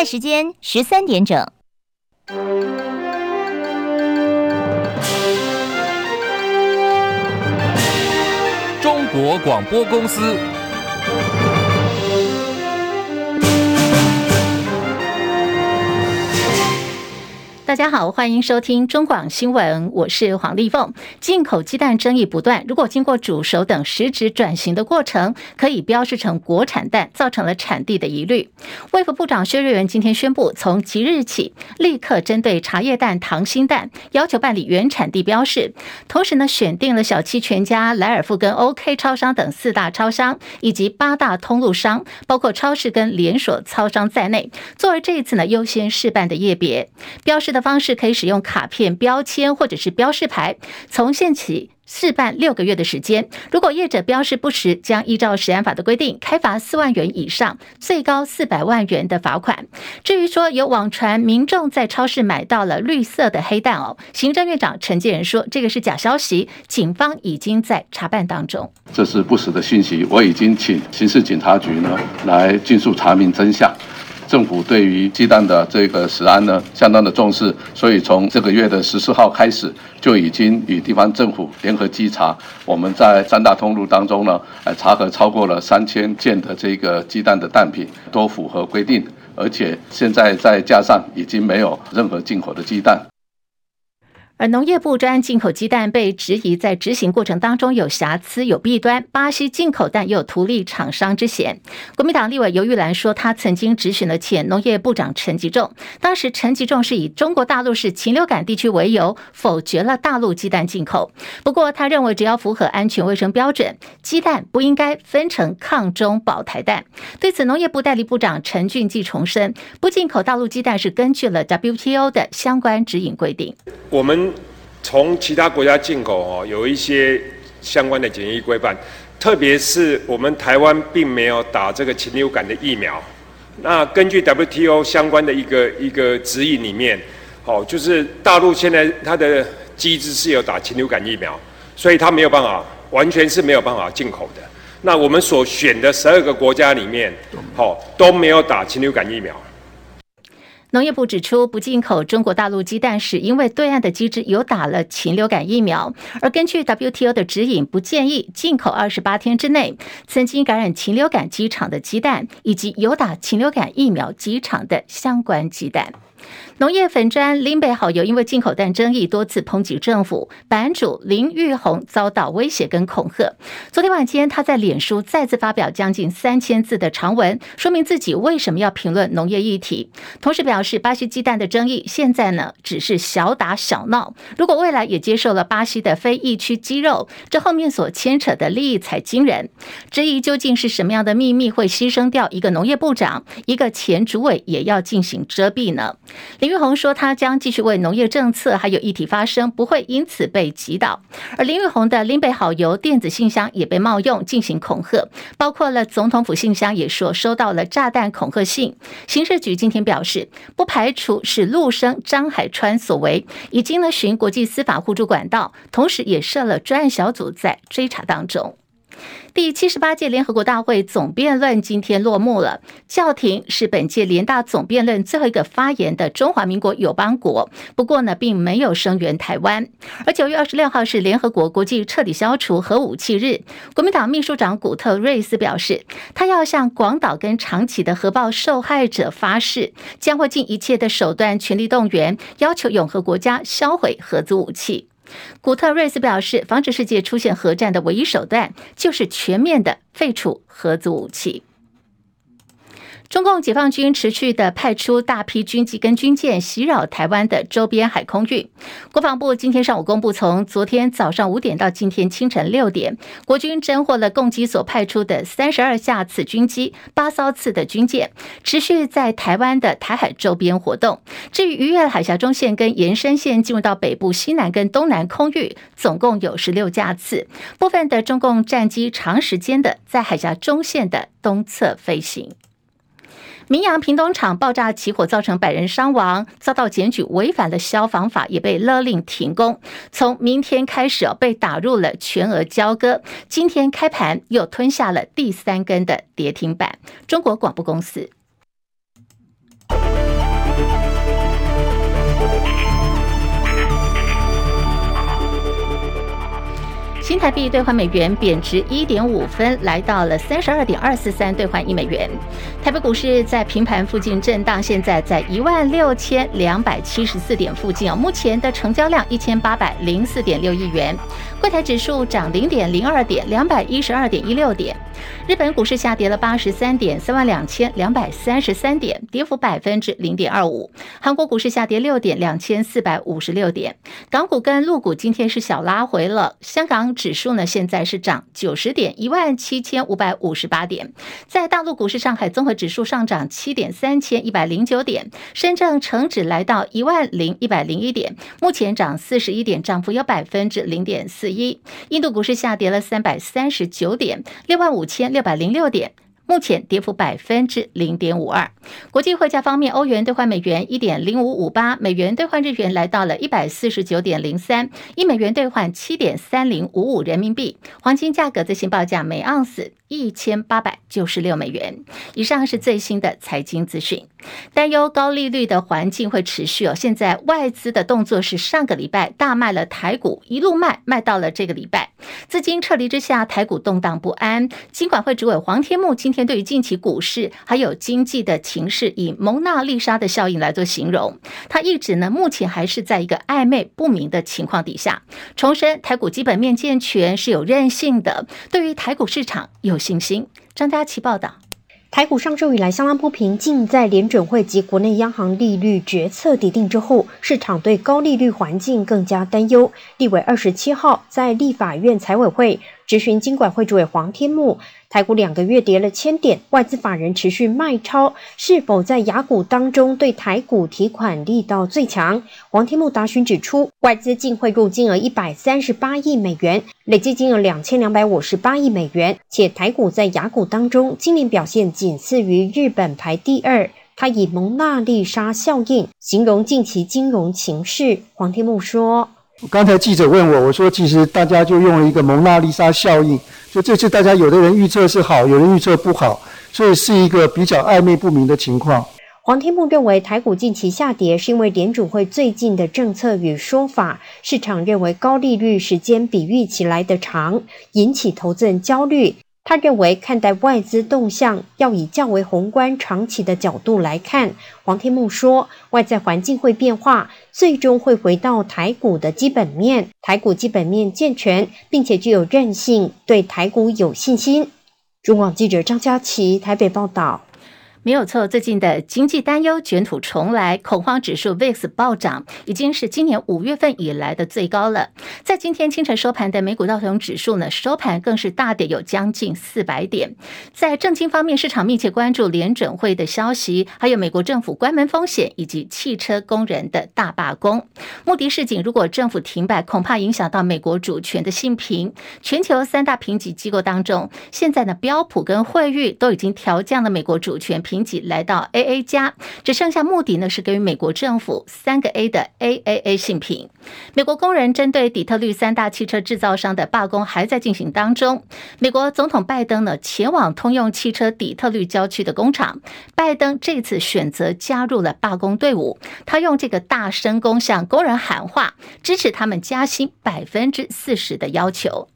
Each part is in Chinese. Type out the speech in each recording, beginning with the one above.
在时间十三点整。中国广播公司。大家好，欢迎收听中广新闻，我是黄丽凤。进口鸡蛋争议不断，如果经过煮熟等实质转型的过程，可以标示成国产蛋，造成了产地的疑虑。卫福部长薛瑞元今天宣布，从即日起，立刻针对茶叶蛋、糖心蛋，要求办理原产地标示。同时呢，选定了小七全家、莱尔富跟 OK 超商等四大超商，以及八大通路商，包括超市跟连锁超商在内，作为这一次呢优先试办的业别，标示的。方式可以使用卡片、标签或者是标示牌，从现起试办六个月的时间。如果业者标示不实，将依照食安法的规定，开罚四万元以上，最高四百万元的罚款。至于说有网传民众在超市买到了绿色的黑蛋哦，行政院长陈建仁说这个是假消息，警方已经在查办当中。这是不实的信息，我已经请刑事警察局呢来尽速查明真相。政府对于鸡蛋的这个食安呢，相当的重视，所以从这个月的十四号开始，就已经与地方政府联合稽查。我们在三大通路当中呢，呃，查核超过了三千件的这个鸡蛋的蛋品，都符合规定，而且现在在架上已经没有任何进口的鸡蛋。而农业部专案进口鸡蛋被质疑在执行过程当中有瑕疵、有弊端，巴西进口蛋又有图利厂商之嫌。国民党立委游玉兰说，他曾经质询了前农业部长陈吉仲，当时陈吉仲是以中国大陆是禽流感地区为由，否决了大陆鸡蛋进口。不过他认为，只要符合安全卫生标准，鸡蛋不应该分成抗中保台蛋。对此，农业部代理部长陈俊记重申，不进口大陆鸡蛋是根据了 WTO 的相关指引规定。我们。从其他国家进口哦，有一些相关的检疫规范，特别是我们台湾并没有打这个禽流感的疫苗。那根据 WTO 相关的一个一个指引里面，哦，就是大陆现在它的机制是有打禽流感疫苗，所以它没有办法，完全是没有办法进口的。那我们所选的十二个国家里面，好，都没有打禽流感疫苗。农业部指出，不进口中国大陆鸡蛋是因为对岸的机制有打了禽流感疫苗，而根据 WTO 的指引，不建议进口二十八天之内曾经感染禽流感机场的鸡蛋，以及有打禽流感疫苗机场的相关鸡蛋。农业粉砖林北好友因为进口蛋争议多次抨击政府，版主林玉红遭到威胁跟恐吓。昨天晚间，他在脸书再次发表将近三千字的长文，说明自己为什么要评论农业议题，同时表示巴西鸡蛋的争议现在呢只是小打小闹，如果未来也接受了巴西的非疫区鸡肉，这后面所牵扯的利益才惊人。质疑究竟是什么样的秘密会牺牲掉一个农业部长，一个前主委也要进行遮蔽呢？林玉红说，他将继续为农业政策还有议题发声，不会因此被击倒。而林玉红的林北好油电子信箱也被冒用进行恐吓，包括了总统府信箱也说收到了炸弹恐吓信。刑事局今天表示，不排除是陆生张海川所为，已经呢寻国际司法互助管道，同时也设了专案小组在追查当中。第七十八届联合国大会总辩论今天落幕了。教廷是本届联大总辩论最后一个发言的中华民国友邦国，不过呢，并没有声援台湾。而九月二十六号是联合国国际彻底消除核武器日，国民党秘书长古特瑞斯表示，他要向广岛跟长崎的核爆受害者发誓，将会尽一切的手段全力动员，要求永和国家销毁核子武器。古特瑞斯表示，防止世界出现核战的唯一手段，就是全面的废除核子武器。中共解放军持续的派出大批军机跟军舰袭扰台湾的周边海空域。国防部今天上午公布，从昨天早上五点到今天清晨六点，国军侦获了共机所派出的三十二架次军机、八艘次的军舰，持续在台湾的台海周边活动。至于逾越海峡中线跟延伸线进入到北部、西南跟东南空域，总共有十六架次。部分的中共战机长时间的在海峡中线的东侧飞行。明阳平东厂爆炸起火，造成百人伤亡，遭到检举违反了消防法，也被勒令停工。从明天开始，被打入了全额交割。今天开盘又吞下了第三根的跌停板。中国广播公司。新台币兑换美元贬值一点五分，来到了三十二点二四三兑换一美元。台北股市在平盘附近震荡，现在在一万六千两百七十四点附近啊。目前的成交量一千八百零四点六亿元。柜台指数涨零点零二点，两百一十二点一六点。日本股市下跌了八十三点，三万两千两百三十三点，跌幅百分之零点二五。韩国股市下跌六点，两千四百五十六点。港股跟陆股今天是小拉回了。香港指数呢，现在是涨九十点，一万七千五百五十八点。在大陆股市，上海综合指数上涨七点，三千一百零九点。深圳成指来到一万零一百零一点，目前涨四十一点，涨幅有百分之零点四一。印度股市下跌了三百三十九点，六万五千六百零六点。目前跌幅百分之零点五二。国际汇价方面，欧元兑换美元一点零五五八，美元兑换日元来到了一百四十九点零三，一美元兑换七点三零五五人民币。黄金价格最新报价每盎司一千八百九十六美元。以上是最新的财经资讯。担忧高利率的环境会持续哦。现在外资的动作是上个礼拜大卖了台股，一路卖卖到了这个礼拜。资金撤离之下，台股动荡不安。金管会主委黄天牧今天对于近期股市还有经济的情势，以蒙娜丽莎的效应来做形容。他一直呢，目前还是在一个暧昧不明的情况底下。重申台股基本面健全，是有韧性的，对于台股市场有信心。张佳琪报道。台股上周以来相当不平静，在联准会及国内央行利率决策底定之后，市场对高利率环境更加担忧。立委二十七号在立法院财委会。质询金管会主委黄天牧，台股两个月跌了千点，外资法人持续卖超，是否在雅股当中对台股提款力道最强？黄天木答询指出，外资净汇入金额一百三十八亿美元，累计金额两千两百五十八亿美元，且台股在雅股当中今年表现仅次于日本排第二。他以蒙娜丽莎效应形容近期金融情势。黄天木说。刚才记者问我，我说其实大家就用了一个蒙娜丽莎效应，就这次大家有的人预测是好，有人预测不好，所以是一个比较暧昧不明的情况。黄天牧认为台股近期下跌是因为联储会最近的政策与说法，市场认为高利率时间比预期来得长，引起投资人焦虑。他认为看待外资动向要以较为宏观长期的角度来看。黄天牧说，外在环境会变化，最终会回到台股的基本面。台股基本面健全，并且具有韧性，对台股有信心。中广记者张佳琪台北报道。没有错，最近的经济担忧卷土重来，恐慌指数 VIX 暴涨，已经是今年五月份以来的最高了。在今天清晨收盘的美股道琼指数呢，收盘更是大跌有将近四百点。在政经方面，市场密切关注联准会的消息，还有美国政府关门风险以及汽车工人的大罢工。穆迪示警，如果政府停摆，恐怕影响到美国主权的信评。全球三大评级机构当中，现在呢，标普跟惠誉都已经调降了美国主权。评级来到 AA 加，只剩下穆迪呢是给予美国政府三个 A 的 AAA 信评。美国工人针对底特律三大汽车制造商的罢工还在进行当中。美国总统拜登呢前往通用汽车底特律郊区的工厂，拜登这次选择加入了罢工队伍，他用这个大声公向工人喊话，支持他们加薪百分之四十的要求。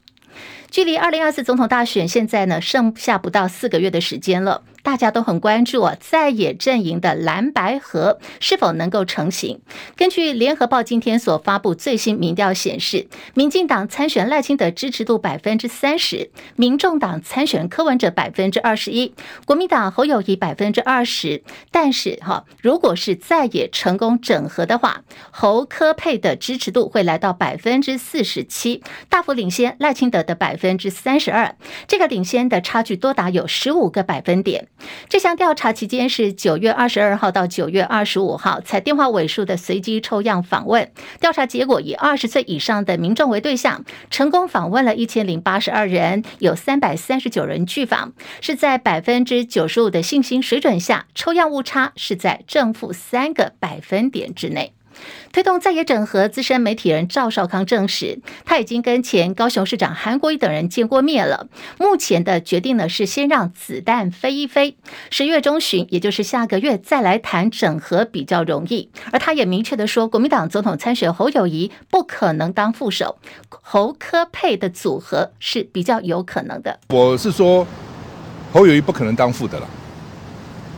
距离二零二四总统大选现在呢剩下不到四个月的时间了。大家都很关注啊，在野阵营的蓝白合是否能够成型？根据联合报今天所发布最新民调显示，民进党参选赖清德支持度百分之三十，民众党参选柯文哲百分之二十一，国民党侯友谊百分之二十。但是哈，如果是在野成功整合的话，侯柯配的支持度会来到百分之四十七，大幅领先赖清德的百分之三十二。这个领先的差距多达有十五个百分点。这项调查期间是九月二十二号到九月二十五号，采电话尾数的随机抽样访问。调查结果以二十岁以上的民众为对象，成功访问了一千零八十二人，有三百三十九人拒访，是在百分之九十五的信心水准下，抽样误差是在正负三个百分点之内。推动在野整合，资深媒体人赵少康证实，他已经跟前高雄市长韩国瑜等人见过面了。目前的决定呢是先让子弹飞一飞，十月中旬，也就是下个月再来谈整合比较容易。而他也明确的说，国民党总统参选侯友宜不可能当副手，侯科配的组合是比较有可能的。我是说，侯友谊不可能当副的了。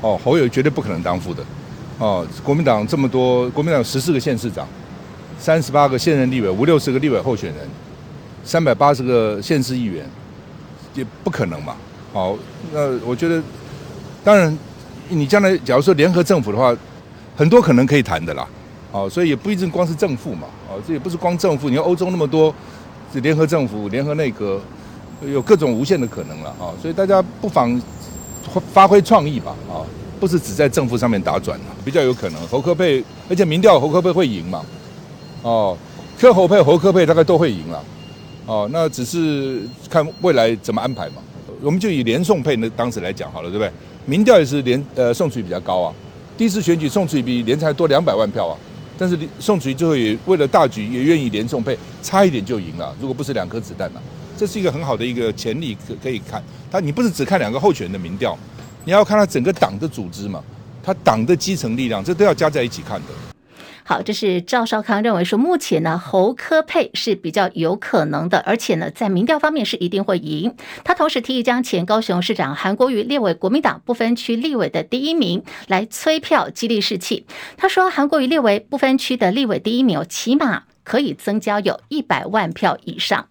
哦，侯友宜绝对不可能当副的。哦，国民党这么多，国民党十四个县市长，三十八个现任立委，五六十个立委候选人，三百八十个县市议员，也不可能嘛。好、哦，那我觉得，当然，你将来假如说联合政府的话，很多可能可以谈的啦。哦，所以也不一定光是政府嘛。哦，这也不是光政府，你看欧洲那么多，是联合政府、联合内阁，有各种无限的可能了。啊、哦，所以大家不妨发挥创意吧。啊、哦。不是只在正负上面打转，比较有可能侯柯配，而且民调侯柯配会赢嘛？哦，科侯配侯柯配大概都会赢了，哦，那只是看未来怎么安排嘛。我们就以连宋配那当时来讲好了，对不对？民调也是连呃宋楚瑜比较高啊，第一次选举宋楚瑜比连才多两百万票啊，但是宋楚瑜最后也为了大局也愿意连宋配，差一点就赢了，如果不是两颗子弹呢、啊，这是一个很好的一个潜力可可以看。他你不是只看两个候选人的民调。你要看他整个党的组织嘛，他党的基层力量，这都要加在一起看的。好，这是赵少康认为说，目前呢侯科配是比较有可能的，而且呢在民调方面是一定会赢。他同时提议将前高雄市长韩国瑜列为国民党不分区立委的第一名，来催票激励士气。他说，韩国瑜列为不分区的立委第一名，起码可以增加有一百万票以上。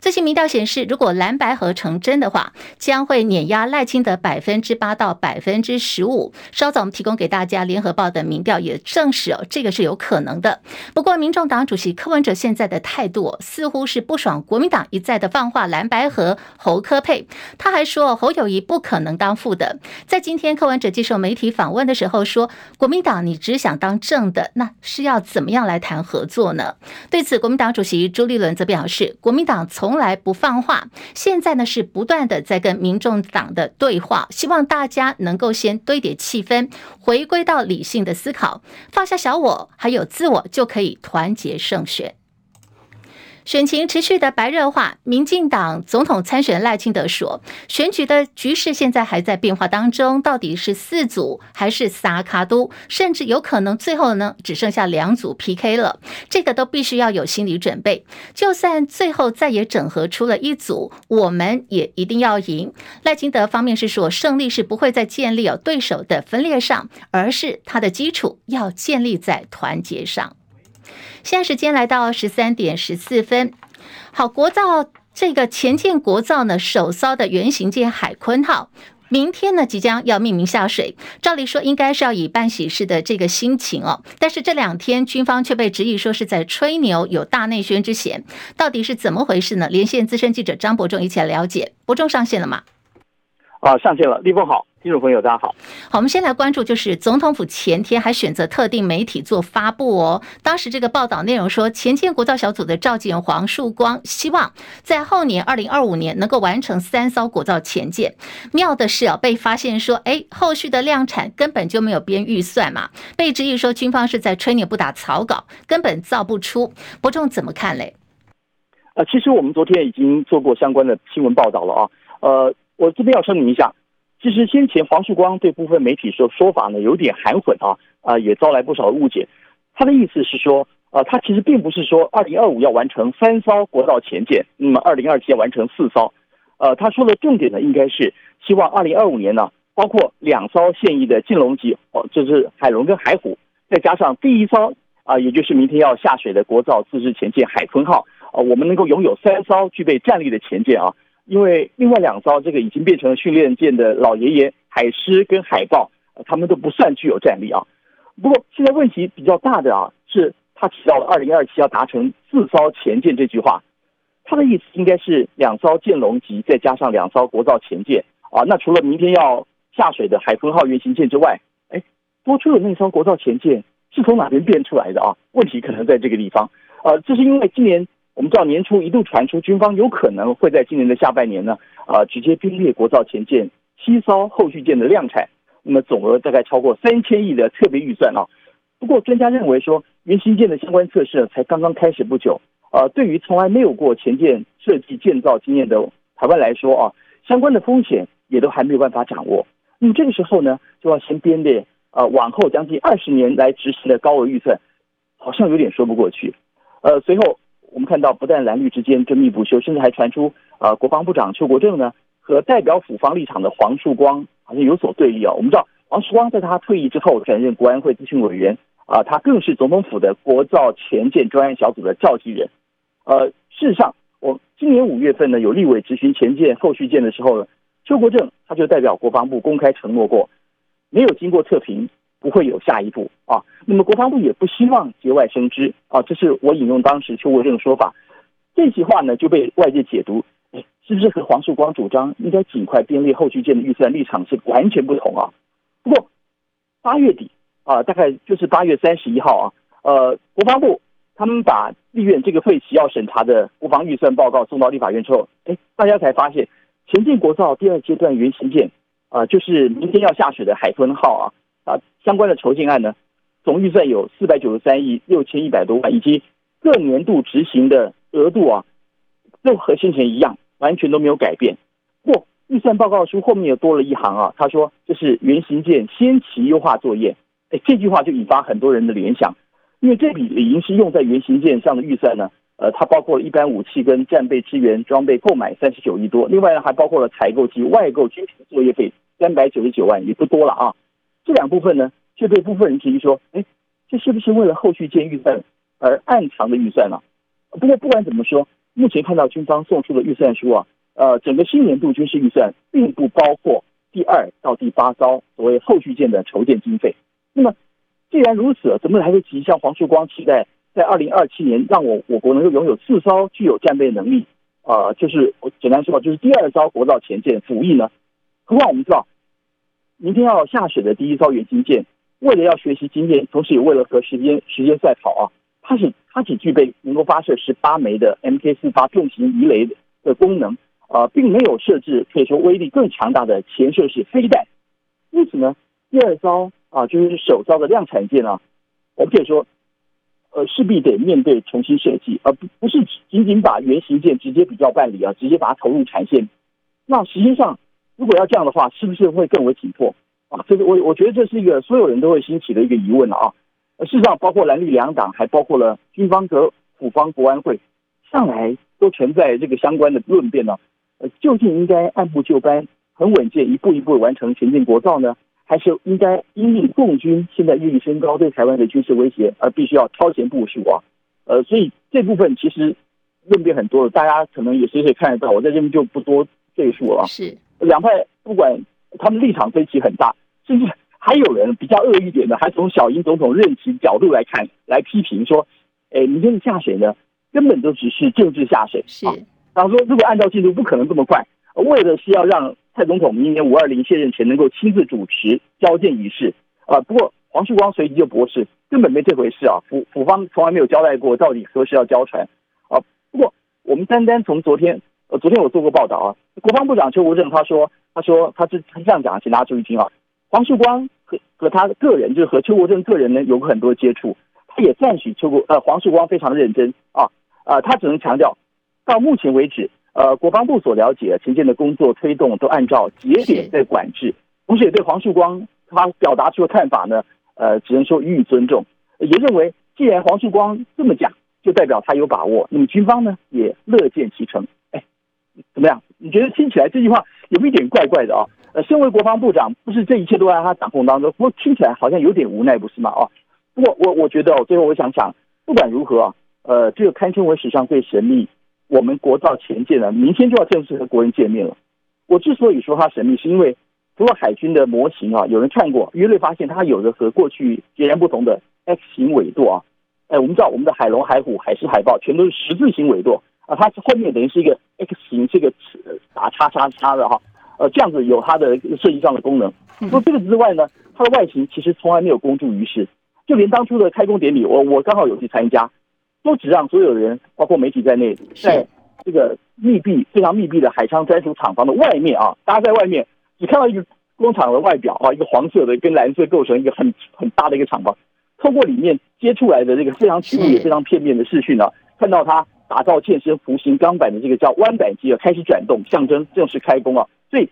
最新民调显示，如果蓝白合成真的话，将会碾压赖清德百分之八到百分之十五。稍早我们提供给大家联合报的民调也证实哦，这个是有可能的。不过，民众党主席柯文哲现在的态度似乎是不爽国民党一再的放话蓝白合侯科配，他还说侯友谊不可能当副的。在今天柯文哲接受媒体访问的时候说，国民党你只想当正的，那是要怎么样来谈合作呢？对此，国民党主席朱立伦则表示，国民党。从来不放话，现在呢是不断的在跟民众党的对话，希望大家能够先堆叠气氛，回归到理性的思考，放下小我，还有自我，就可以团结胜选。选情持续的白热化，民进党总统参选赖清德说，选举的局势现在还在变化当中，到底是四组还是三卡都，甚至有可能最后呢只剩下两组 PK 了，这个都必须要有心理准备。就算最后再也整合出了一组，我们也一定要赢。赖清德方面是说，胜利是不会再建立有对手的分裂上，而是他的基础要建立在团结上。现在时间来到十三点十四分，好，国造这个前建国造呢首艘的原型舰海鲲号，明天呢即将要命名下水，照理说应该是要以办喜事的这个心情哦，但是这两天军方却被质疑说是在吹牛，有大内宣之嫌，到底是怎么回事呢？连线资深记者张伯仲一起来了解，伯仲上线了吗？啊，上线了，立峰好。听众朋友，大家好。好，我们先来关注，就是总统府前天还选择特定媒体做发布哦。当时这个报道内容说，前建国造小组的召集人黄树光希望在后年二零二五年能够完成三艘国造前舰。妙的是啊，被发现说，哎，后续的量产根本就没有编预算嘛，被质疑说军方是在吹牛不打草稿，根本造不出。伯仲怎么看嘞？呃，其实我们昨天已经做过相关的新闻报道了啊。呃，我这边要声明一下。其实先前黄曙光对部分媒体说说法呢有点含混啊，啊也招来不少误解。他的意思是说，呃，他其实并不是说二零二五要完成三艘国造前舰，那么二零二七要完成四艘。呃，他说的重点呢应该是希望二零二五年呢，包括两艘现役的剑龙级哦，就是海龙跟海虎，再加上第一艘啊，也就是明天要下水的国造自制前舰海鲲号，啊，我们能够拥有三艘具备战力的前舰啊。因为另外两艘这个已经变成了训练舰的老爷爷海狮跟海豹，他们都不算具有战力啊。不过现在问题比较大的啊，是他提到了二零二七要达成四艘前舰这句话，他的意思应该是两艘舰龙级再加上两艘国造前舰啊。那除了明天要下水的海风号原型舰之外，哎，多出的那艘国造前舰是从哪边变出来的啊？问题可能在这个地方。呃，这是因为今年。我们知道年初一度传出军方有可能会在今年的下半年呢，啊，直接编列国造前舰七艘后续舰的量产，那么总额大概超过三千亿的特别预算啊。不过专家认为说，原型舰的相关测试才刚刚开始不久，呃，对于从来没有过前舰设计建造经验的台湾来说啊，相关的风险也都还没有办法掌握。那么这个时候呢，就要先编列呃往后将近二十年来执行的高额预算，好像有点说不过去。呃，随后我们看到，不但蓝绿之间争议不休，甚至还传出呃国防部长邱国正呢和代表府方立场的黄树光好像有所对立啊。我们知道黄树光在他退役之后转任国安会咨询委员。啊，他更是总统府的国造前舰专案小组的召集人。呃，事实上，我今年五月份呢，有立委质询潜舰后续舰的时候呢，邱国正他就代表国防部公开承诺过，没有经过测评，不会有下一步啊。那么国防部也不希望节外生枝啊，这是我引用当时邱国正的说法。这句话呢，就被外界解读，哎，是不是和黄树光主张应该尽快编列后续舰的预算立场是完全不同啊？不过八月底。啊，大概就是八月三十一号啊，呃，国防部他们把立院这个会期要审查的国防预算报告送到立法院之后，哎，大家才发现，前进国造第二阶段原型舰啊，就是明天要下水的海豚号啊，啊，相关的筹建案呢，总预算有四百九十三亿六千一百多万，以及各年度执行的额度啊，都和先前一样，完全都没有改变。不，预算报告书后面又多了一行啊，他说这是原型舰先期优化作业。哎，这句话就引发很多人的联想，因为这笔理应是用在原型舰上的预算呢，呃，它包括了一般武器跟战备支援装备购买三十九亿多，另外呢还包括了采购及外购军品的作业费三百九十九万，也不多了啊。这两部分呢，却被部分人质疑说，哎，这是不是为了后续舰预算而暗藏的预算呢？不过不管怎么说，目前看到军方送出的预算书啊，呃，整个新年度军事预算并不包括第二到第八艘所谓后续舰的筹建经费。那么，既然如此，怎么来得及向黄树光期待在二零二七年让我我国能够拥有四艘具有战备能力啊、就是我简单说，就是第二艘国造前舰服役呢？何况我们知道，明天要下水的第一艘原型舰，为了要学习经验，同时也为了和时间时间赛跑啊，它是它只具备能够发射十八枚的 MK 四八重型鱼雷的功能啊、并没有设置可以说威力更强大的潜射式飞弹，因此呢，第二艘。啊，就是首艘的量产舰啊，我们可以说，呃，势必得面对重新设计，而不不是仅仅把原型舰直接比较办理啊，直接把它投入产线。那实际上，如果要这样的话，是不是会更为紧迫啊？这个我我觉得这是一个所有人都会兴起的一个疑问了啊。事实上，包括蓝绿两党，还包括了军方和府方国安会，向来都存在这个相关的论辩呢。呃，究竟应该按部就班、很稳健，一步一步完成前进国造呢？还是应该因应共军现在日益升高对台湾的军事威胁，而必须要超前部署啊。呃，所以这部分其实论点很多的，大家可能也随时看得到，我在这边就不多赘述了。是两派不管他们立场分歧很大，甚至还有人比较恶一点的，还从小英总统任期角度来看，来批评说，哎，明天的下水呢，根本就只是政治下水。是，然后说如果按照进度，不可能这么快，为的是要让。蔡总统明年五二零卸任前能够亲自主持交件仪式啊，不过黄旭光随即就驳斥，根本没这回事啊，府府方从来没有交代过到底何时要交船啊。不过我们单单从昨天，呃，昨天我做过报道啊，国防部长邱国正他说，他说他是他这样讲，请大家注意听啊，黄树光和和他个人就是和邱国正个人呢有过很多接触，他也赞许邱国呃黄树光非常认真啊啊，他只能强调到目前为止。呃，国防部所了解，前线的工作推动都按照节点在管制，同时也对黄树光他表达出的看法呢，呃，只能说予以尊重，也认为既然黄树光这么讲，就代表他有把握，那么军方呢也乐见其成。怎么样？你觉得听起来这句话有一点怪怪的啊？呃，身为国防部长，不是这一切都在他掌控当中，不过听起来好像有点无奈，不是吗？啊，不过我我觉得，最后我想想，不管如何啊，呃，这个堪称为史上最神秘。我们国造潜舰呢，明天就要正式和国人见面了。我之所以说它神秘，是因为除了海军的模型啊，有人看过，约略发现它有着和过去截然不同的 X 型尾舵啊。哎，我们知道我们的海龙、海虎、海狮、海豹全都是十字形尾舵啊，它是后面等于是一个 X 型这个打叉叉叉的哈，呃，这样子有它的设计上的功能。除了这个之外呢，它的外形其实从来没有公诸于世，就连当初的开工典礼，我我刚好有去参加。都只让所有人，包括媒体在内，在这个密闭、非常密闭的海昌专属厂房的外面啊，大家在外面只看到一个工厂的外表啊，一个黄色的跟蓝色构成一个很很大的一个厂房，透过里面接出来的这个非常曲面也非常片面的视讯呢，看到他打造健身服型钢板的这个叫弯板机啊，开始转动，象征正式开工啊。所以，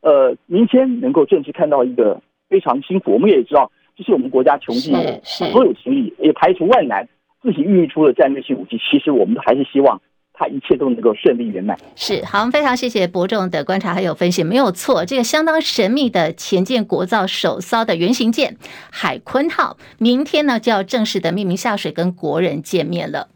呃，明天能够正式看到一个非常辛苦，我们也知道这是我们国家穷尽所有心力，也排除万难自己孕育出了战略性武器。其实我们还是希望。他一切都能够顺利圆满。是，好，非常谢谢伯仲的观察还有分析，没有错，这个相当神秘的前舰国造首艘的原型舰海鲲号，明天呢就要正式的命名下水，跟国人见面了。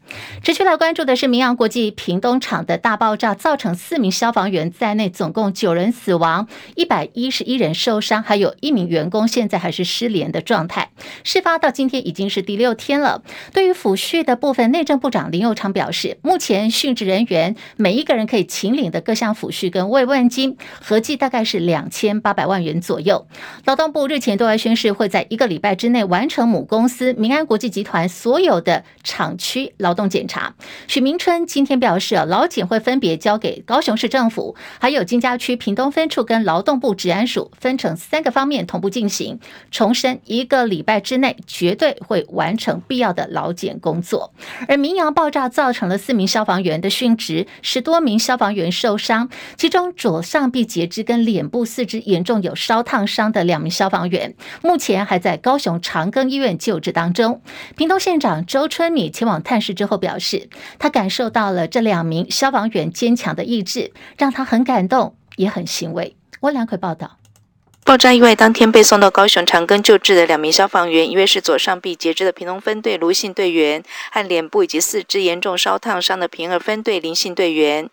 持续来关注的是明阳国际屏东厂的大爆炸，造成四名消防员在内，总共九人死亡，一百一十一人受伤，还有一名员工现在还是失联的状态。事发到今天已经是第六天了。对于抚恤的部分，内政部长林佑昌表示，目前殉职人员每一个人可以请领的各项抚恤跟慰问金，合计大概是两千八百万元左右。劳动部日前对外宣示，会在一个礼拜之内完成母公司明安国际集团所有的厂区劳动。检查，许明春今天表示，劳检会分别交给高雄市政府，还有金家区屏东分处跟劳动部治安署，分成三个方面同步进行。重申一个礼拜之内绝对会完成必要的劳检工作。而明扬爆炸造成了四名消防员的殉职，十多名消防员受伤，其中左上臂截肢跟脸部四肢严重有烧烫伤的两名消防员，目前还在高雄长庚医院救治当中。屏东县长周春米前往探视之后。后表示，他感受到了这两名消防员坚强的意志，让他很感动，也很欣慰。温良奎报道。爆炸意外当天被送到高雄长庚救治的两名消防员，一位是左上臂截肢的平东分队卢姓队员，和脸部以及四肢严重烧烫伤的平儿分队林姓队员。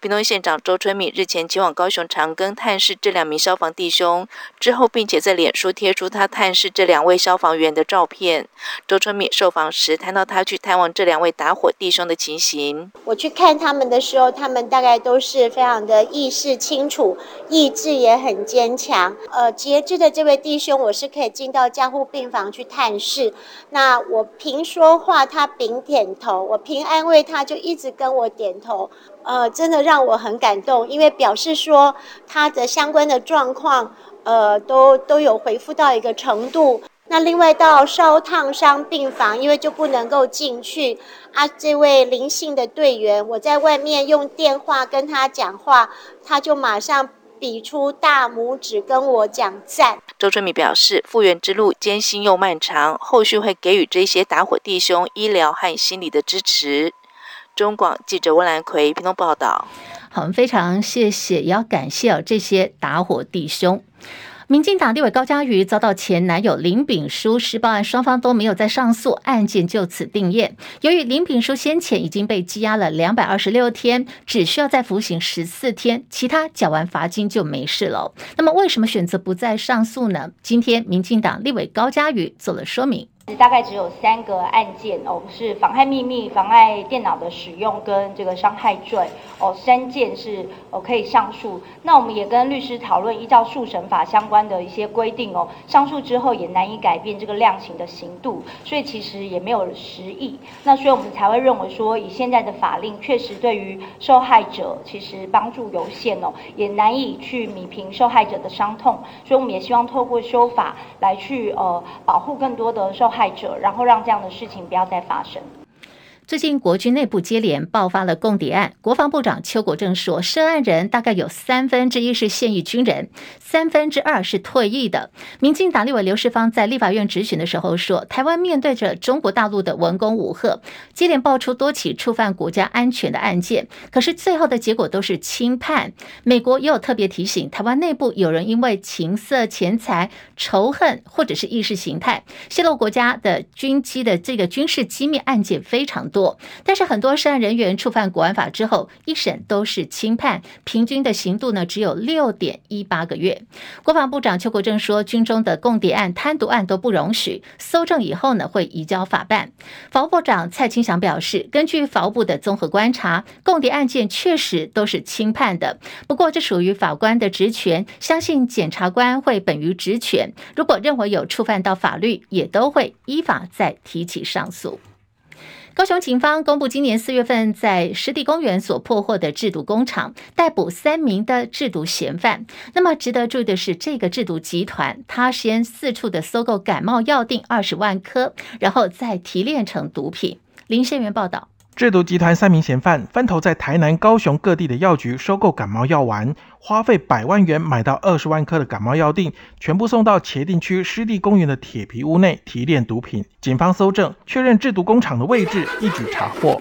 屏东县长周春米日前前往高雄长庚探视这两名消防弟兄之后，并且在脸书贴出他探视这两位消防员的照片。周春米受访时谈到他去探望这两位打火弟兄的情形：我去看他们的时候，他们大概都是非常的意识清楚，意志也很坚强。呃，呃截肢的这位弟兄，我是可以进到加护病房去探视。那我平说话，他平点头；我平安慰，他就一直跟我点头。呃，真的让我很感动，因为表示说他的相关的状况，呃，都都有回复到一个程度。那另外到烧烫伤病房，因为就不能够进去啊。这位灵性的队员，我在外面用电话跟他讲话，他就马上。比出大拇指跟我讲赞。周春米表示，复原之路艰辛又漫长，后续会给予这些打火弟兄医疗和心理的支持。中广记者温兰奎屏东报道。好，非常谢谢，也要感谢哦这些打火弟兄。民进党立委高嘉瑜遭到前男友林炳书施暴案，双方都没有再上诉，案件就此定谳。由于林炳书先前已经被羁押了两百二十六天，只需要再服刑十四天，其他缴完罚金就没事了。那么为什么选择不再上诉呢？今天民进党立委高嘉瑜做了说明。大概只有三个案件哦，是妨害秘密、妨碍电脑的使用跟这个伤害罪哦，三件是哦可以上诉。那我们也跟律师讨论，依照诉审法相关的一些规定哦，上诉之后也难以改变这个量刑的刑度，所以其实也没有实益。那所以我们才会认为说，以现在的法令，确实对于受害者其实帮助有限哦，也难以去弥平受害者的伤痛。所以我们也希望透过修法来去呃保护更多的受害。害者，然后让这样的事情不要再发生。最近国军内部接连爆发了共谍案，国防部长邱国正说，涉案人大概有三分之一是现役军人，三分之二是退役的。民进党立委刘世芳在立法院质询的时候说，台湾面对着中国大陆的文攻武吓，接连爆出多起触犯国家安全的案件，可是最后的结果都是轻判。美国也有特别提醒，台湾内部有人因为情色、钱财、仇恨或者是意识形态，泄露国家的军机的这个军事机密案件非常多，但是很多涉案人员触犯国安法之后，一审都是轻判，平均的刑度呢只有六点一八个月。国防部长邱国正说，军中的共谍案、贪渎案都不容许，搜证以后呢会移交法办。法务部长蔡清祥表示，根据法务部的综合观察，共谍案件确实都是轻判的，不过这属于法官的职权，相信检察官会本于职权，如果认为有触犯到法律，也都会依法再提起上诉。高雄警方公布，今年四月份在湿地公园所破获的制毒工厂，逮捕三名的制毒嫌犯。那么值得注意的是，这个制毒集团，他先四处的搜购感冒药定二十万颗，然后再提炼成毒品。林宪元报道。制毒集团三名嫌犯分头在台南、高雄各地的药局收购感冒药丸，花费百万元买到二十万颗的感冒药锭，全部送到茄萣区湿地公园的铁皮屋内提炼毒品。警方搜证确认制毒工厂的位置，一举查获。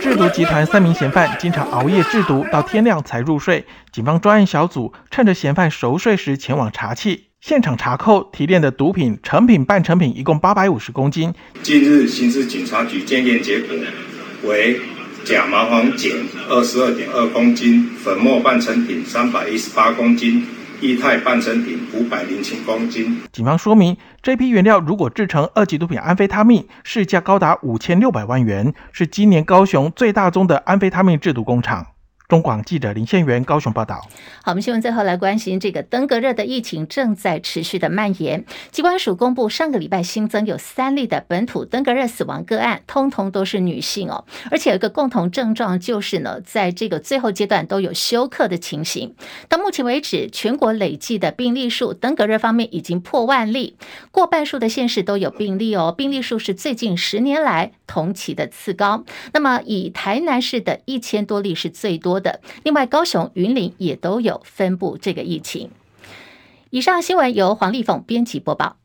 制毒集团三名嫌犯经常熬夜制毒，到天亮才入睡。警方专案小组趁着嫌犯熟睡时前往查缉。现场查扣提炼的毒品成品、半成品一共八百五十公斤。近日刑事警察局鉴验结果为甲麻黄碱二十二点二公斤，粉末半成品三百一十八公斤，液态半成品五百零七公斤。警方说明，这批原料如果制成二级毒品安非他命，市价高达五千六百万元，是今年高雄最大宗的安非他命制毒工厂。中广记者林宪元高雄报道。好，我们新闻最后来关心这个登革热的疫情正在持续的蔓延。机关署公布，上个礼拜新增有三例的本土登革热死亡个案，通通都是女性哦，而且有一个共同症状就是呢，在这个最后阶段都有休克的情形。到目前为止，全国累计的病例数，登革热方面已经破万例，过半数的县市都有病例哦，病例数是最近十年来同期的次高。那么以台南市的一千多例是最多的。另外，高雄、云林也都有分布这个疫情。以上新闻由黄丽凤编辑播报。